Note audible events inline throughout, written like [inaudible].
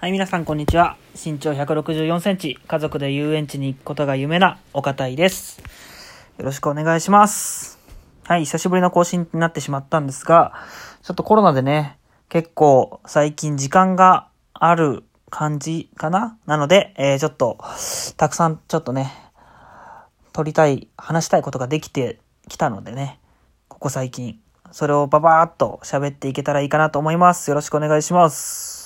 はい、皆さんこんにちは。身長164センチ、家族で遊園地に行くことが夢な岡田井です。よろしくお願いします。はい、久しぶりの更新になってしまったんですが、ちょっとコロナでね、結構最近時間がある感じかな？なので、えー、ちょっと、たくさんちょっとね、撮りたい、話したいことができてきたのでね、ここ最近、それをババーっと喋っていけたらいいかなと思います。よろしくお願いします。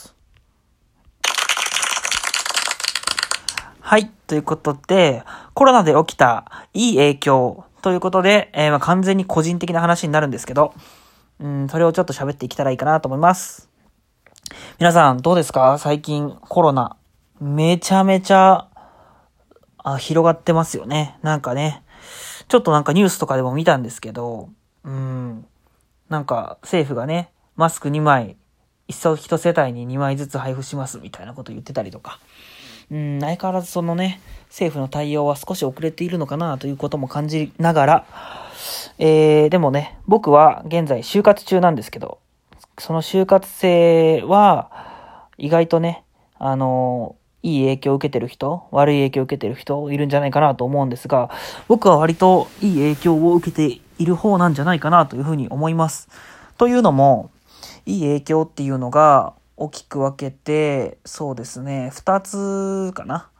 はい。ということで、コロナで起きたいい影響ということで、えーま完全に個人的な話になるんですけど、うん、それをちょっと喋っていけたらいいかなと思います。皆さんどうですか？最近コロナ。めちゃめちゃ、あ、広がってますよね。なんかね。ちょっとなんかニュースとかでも見たんですけど、うん。なんか政府がね、マスク2枚、一層一世帯に2枚ずつ配布しますみたいなこと言ってたりとか。うん、相変わらずそのね、政府の対応は少し遅れているのかなということも感じながら、えー、でもね、僕は現在就活中なんですけど、その就活生は、意外とね、あのいい影響を受けてる人、悪い影響を受けてる人いるんじゃないかなと思うんですが、僕は割といい影響を受けている方なんじゃないかなというふうに思います。というのも、いい影響っていうのが大きく分けて、そうですね、二つかな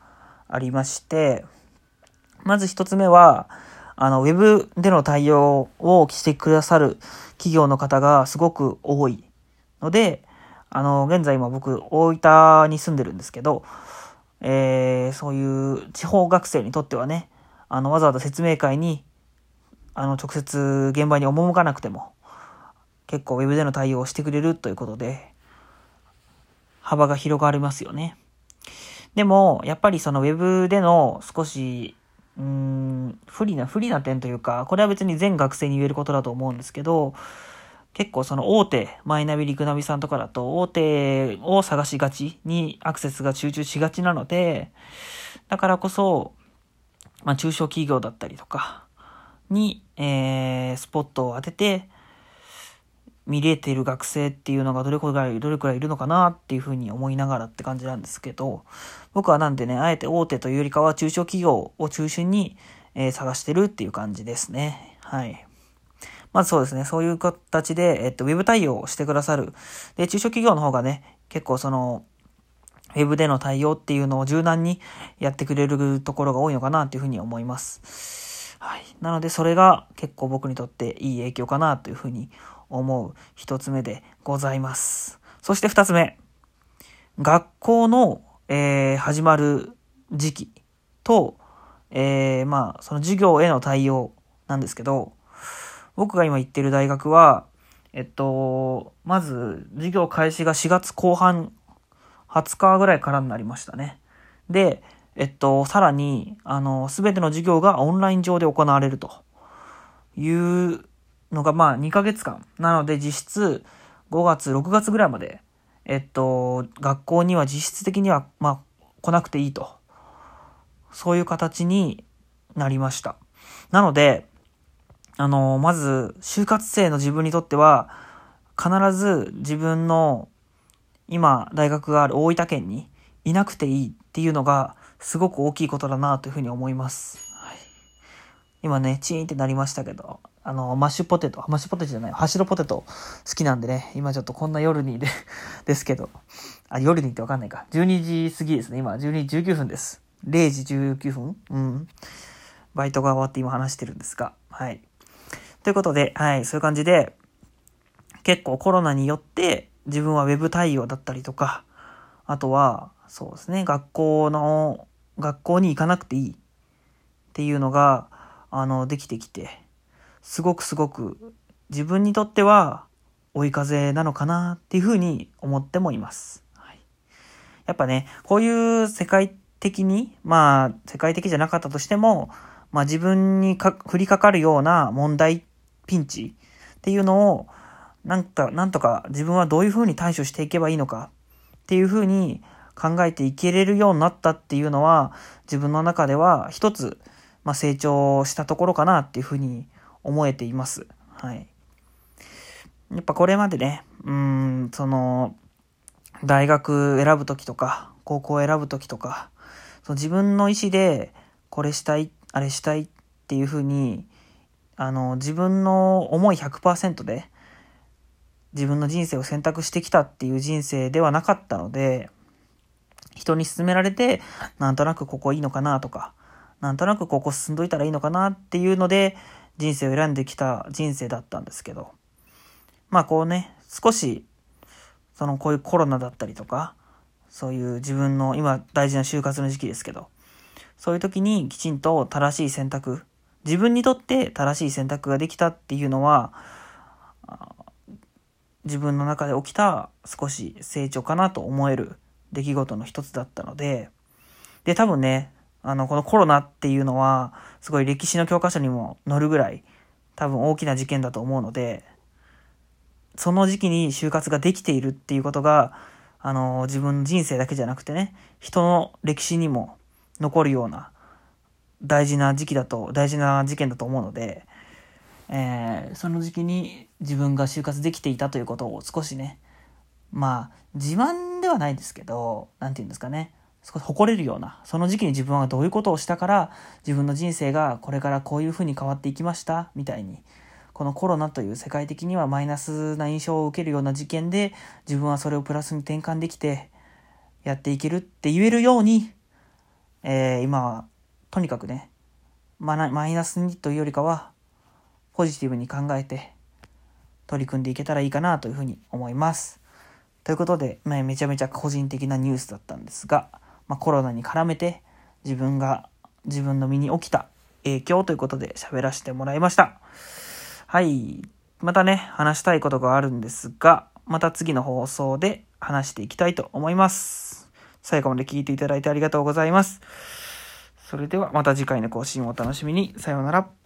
ありまして、まず一つ目は、あの、ウェブでの対応をしてくださる企業の方がすごく多いので、あの、現在今僕、大分に住んでるんですけど、えー、そういう地方学生にとってはね、あの、わざわざ説明会に、あの、直接現場に赴かなくても、結構ウェブでの対応をしてくれるということで、幅が広がりますよね。でも、やっぱりそのウェブでの少し、うーん、不利な、不利な点というか、これは別に全学生に言えることだと思うんですけど、結構その大手、マイナビ、リクナビさんとかだと、大手を探しがちにアクセスが集中しがちなので、だからこそ、まあ中小企業だったりとかに、えー、スポットを当てて、見れてる学生っていうのがどれくらい、どれくらいいるのかなっていうふうに思いながらって感じなんですけど、僕はなんでね、あえて大手というよりかは中小企業を中心に、えー探してるっていう感じですね。はい。まずそうですね、そういう形で、えっと、ウェブ対応をしてくださる。で、中小企業の方がね、結構その、ウェブでの対応っていうのを柔軟にやってくれるところが多いのかなっていうふうに思います。はい。なので、それが結構僕にとっていい影響かなというふうに思う一つ目でございます。そして二つ目。学校の、えー始まる時期と、えーまあ、その授業への対応なんですけど、僕が今行ってる大学は、えっと、まず、授業開始が4月後半、20日ぐらいからになりましたね。で、えっと、さらに、あの、すべての授業がオンライン上で行われるというのが、まあ、2ヶ月間。なので、実質、5月、6月ぐらいまで、えっと、学校には実質的には、まあ、来なくていいと。そういう形になりました。なので、あの、まず、就活生の自分にとっては、必ず自分の今、大学がある大分県にいなくていいっていうのが、すごく大きいことだなというふうに思います。はい、今ね、チーンってなりましたけど、あの、マッシュポテト、マッシュポテトじゃない、ハッシュドポテト好きなんでね、今ちょっとこんな夜にで [laughs] ですけど、あ、夜にってわかんないか。12時過ぎですね、今、12時19分です。0時19分？うん。バイトが終わって今話してるんですが、はい。ということで、はい、そういう感じで、結構コロナによって自分はウェブ対応だったりとか、あとは、そうですね、学校の、学校に行かなくていいっていうのが、あの、できてきて、すごくすごく自分にとっては追い風なのかなっていうふうに思ってもいます。はい、やっぱね、こういう世界的に、まあ、世界的じゃなかったとしても、まあ自分にか降りかかるような問題、ピンチっていうのを、なんか、なんとか自分はどういうふうに対処していけばいいのかっていうふうに考えていけれるようになったっていうのは、自分の中では一つ、まあ成長したところかなっていうふうに思えています。はい。やっぱこれまでね、うん、その、大学選ぶときとか、高校選ぶときとか、その自分の意思で、これしたい、あれしたいっていうふうに、あの、自分の思い100%で、自分の人生を選択してきたっていう人生ではなかったので、人に勧められて、なんとなくここいいのかなとか、なんとなくここ進んどいたらいいのかなっていうので、人生を選んできた人生だったんですけど、まあこうね、少し、そのこういうコロナだったりとか、そういう自分の今大事な就活の時期ですけど、そういう時にきちんと正しい選択、自分にとって正しい選択ができたっていうのは、自分の中で起きた少し成長かなと思える出来事の一つだったので、で、多分ね、あの、このコロナっていうのは、すごい歴史の教科書にも載るぐらい、多分大きな事件だと思うので、その時期に就活ができているっていうことが、あの、自分の人生だけじゃなくてね、人の歴史にも残るような大事な時期だと、大事な事件だと思うので、えー、その時期に自分が就活できていたということを少しね、まあ、自慢ではないですけど、なんて言うんですかね。少し誇れるような、その時期に自分はどういうことをしたから、自分の人生がこれからこういうふうに変わっていきました、みたいに、このコロナという世界的にはマイナスな印象を受けるような事件で、自分はそれをプラスに転換できて、やっていけるって言えるように、えー、今は、とにかくね、マイナスにというよりかは、ポジティブに考えて、取り組んでいけたらいいかなというふうに思います。ということで、まあ、めちゃめちゃ個人的なニュースだったんですが、まあ、コロナに絡めて自分が自分の身に起きた影響ということで喋らせてもらいました。はい。またね、話したいことがあるんですが、また次の放送で話していきたいと思います。最後まで聞いていただいてありがとうございます。それではまた次回の更新をお楽しみに。さようなら。